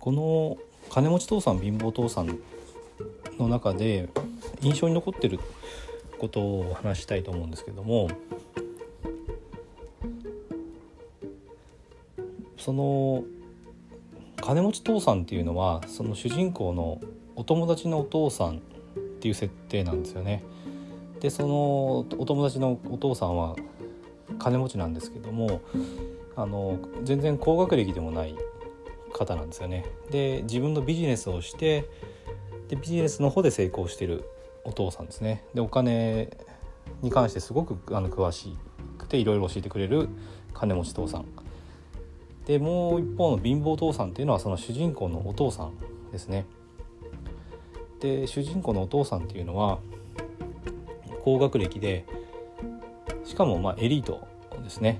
この金持ち父さん貧乏父さんの中で印象に残ってることを話したいと思うんですけどもその金持ち父さんっていうのはその主人公のお友達のお父さんっていう設定なんですよね。でそのお友達のお父さんは金持ちなんですけどもあの全然高学歴でもない方なんですよね。で自分のビジネスをしてでビジネスの方で成功してるお父さんですね。でお金に関してすごくあの詳しくていろいろ教えてくれる金持ち父さん。でもう一方の貧乏父さんっていうのはその主人公のお父さんですね。で主人公のお父さんっていうのは高学歴でしかもまあエリートですね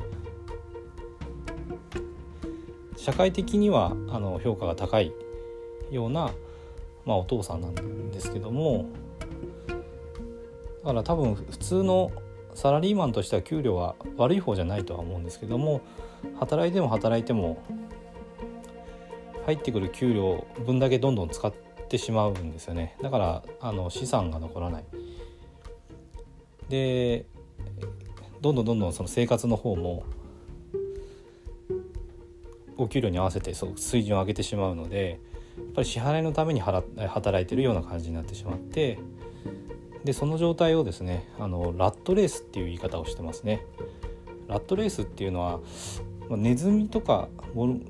社会的にはあの評価が高いような、まあ、お父さんなんですけどもだから多分普通のサラリーマンとしては給料は悪い方じゃないとは思うんですけども働いても働いても入ってくる給料分だけどんどん使ってしまうんですよね。だからあの資産が残らない。でどんどんどんどんその生活の方もお給料に合わせてそう水準を上げてしまうのでやっぱり支払いのために働いてるような感じになってしまってでその状態をですねあのラットレースっていう言い方をしてますね。ラットレースっていうのはネズミとかモル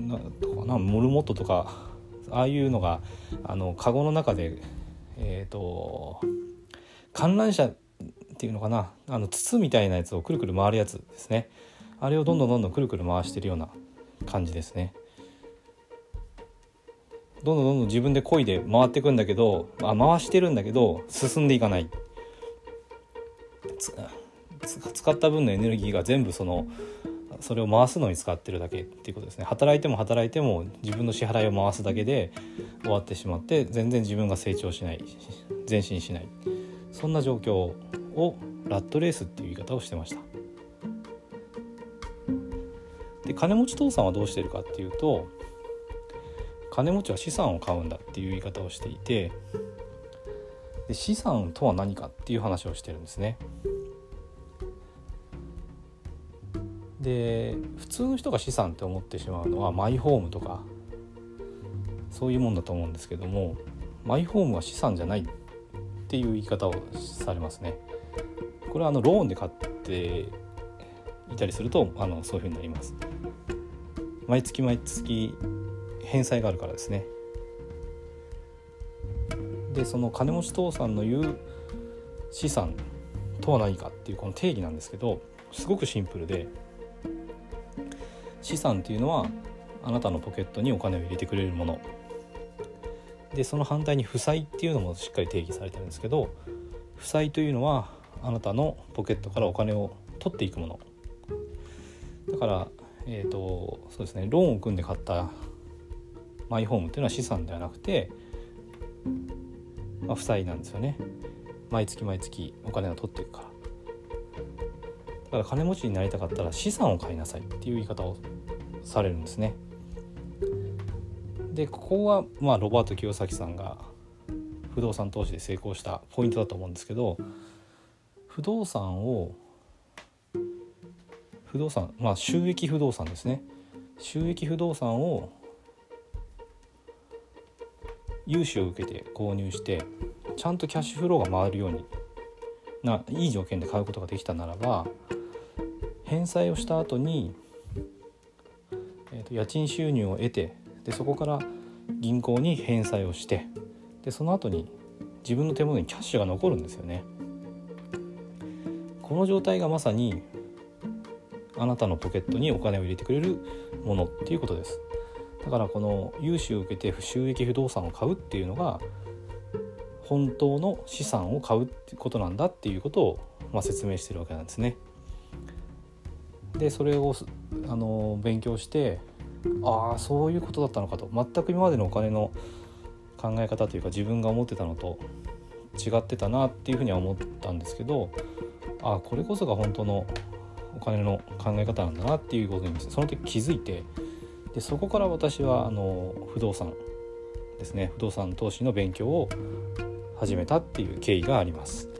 なとかなモルモットとかああいうのがあのカゴの中でえっ、ー、と観覧車っていうのかなあの筒みたいなやつをくるくる回るやつですねあれをどんどんどんどんくるくる回してるような感じですね。どんどんどんどん自分で漕いで回っていくんだけどあ回してるんだけど進んでいかない。使った分のエネルギーが全部そのそれを回すのに使ってるだけっていうことですね。働いても働いても自分の支払いを回すだけで終わってしまって全然自分が成長しない。前進しない。そんな状況をラットレースっていう言い方をしてました。で金持ち父さんはどうしてるかっていうと金持ちは資産を買うんだっていう言い方をしていてで資産とは何かっていう話をしてるんですねで普通の人が資産って思ってしまうのはマイホームとかそういうもんだと思うんですけどもマイホームは資産じゃないっていう言い方をされますね。これはあのローンで買っていたりするとあのそういうふうになります。毎月毎月返済があるからですね。でその金持ち父さんの言う資産とは何かっていうこの定義なんですけどすごくシンプルで資産っていうのはあなたのポケットにお金を入れてくれるものでその反対に負債っていうのもしっかり定義されてるんですけど負債というのはあなたのポケットからお金を取っていくものだからえっ、ー、とそうですねローンを組んで買ったマイホームっていうのは資産ではなくて、まあ、負債なんですよね。毎月毎月お金を取っていくから。だから金持ちになりたかったら資産を買いなさいっていう言い方をされるんですね。でここは、まあ、ロバート清崎さんが不動産投資で成功したポイントだと思うんですけど不動産を不動産まあ収益不動産ですね収益不動産を融資を受けて購入してちゃんとキャッシュフローが回るようにないい条件で買うことができたならば返済をした後に、えーと家賃収入を得てでそこから銀行に返済をしてでその後に自分の手元にキャッシュが残るんですよね。この状態がまさにあなたのポケットにお金を入れてくれるものっていうことです。だからこの融資を受けて収益不動産を買うっていうのが本当の資産を買うってことなんだっていうことを、まあ、説明してるわけなんですね。でそれをあの勉強してああそういうことだったのかと全く今までのお金の考え方というか自分が思ってたのと違ってたなっていうふうには思ったんですけどああこれこそが本当のお金の考え方なんだなっていうことにその時気づいてでそこから私はあの不動産ですね不動産投資の勉強を始めたっていう経緯があります。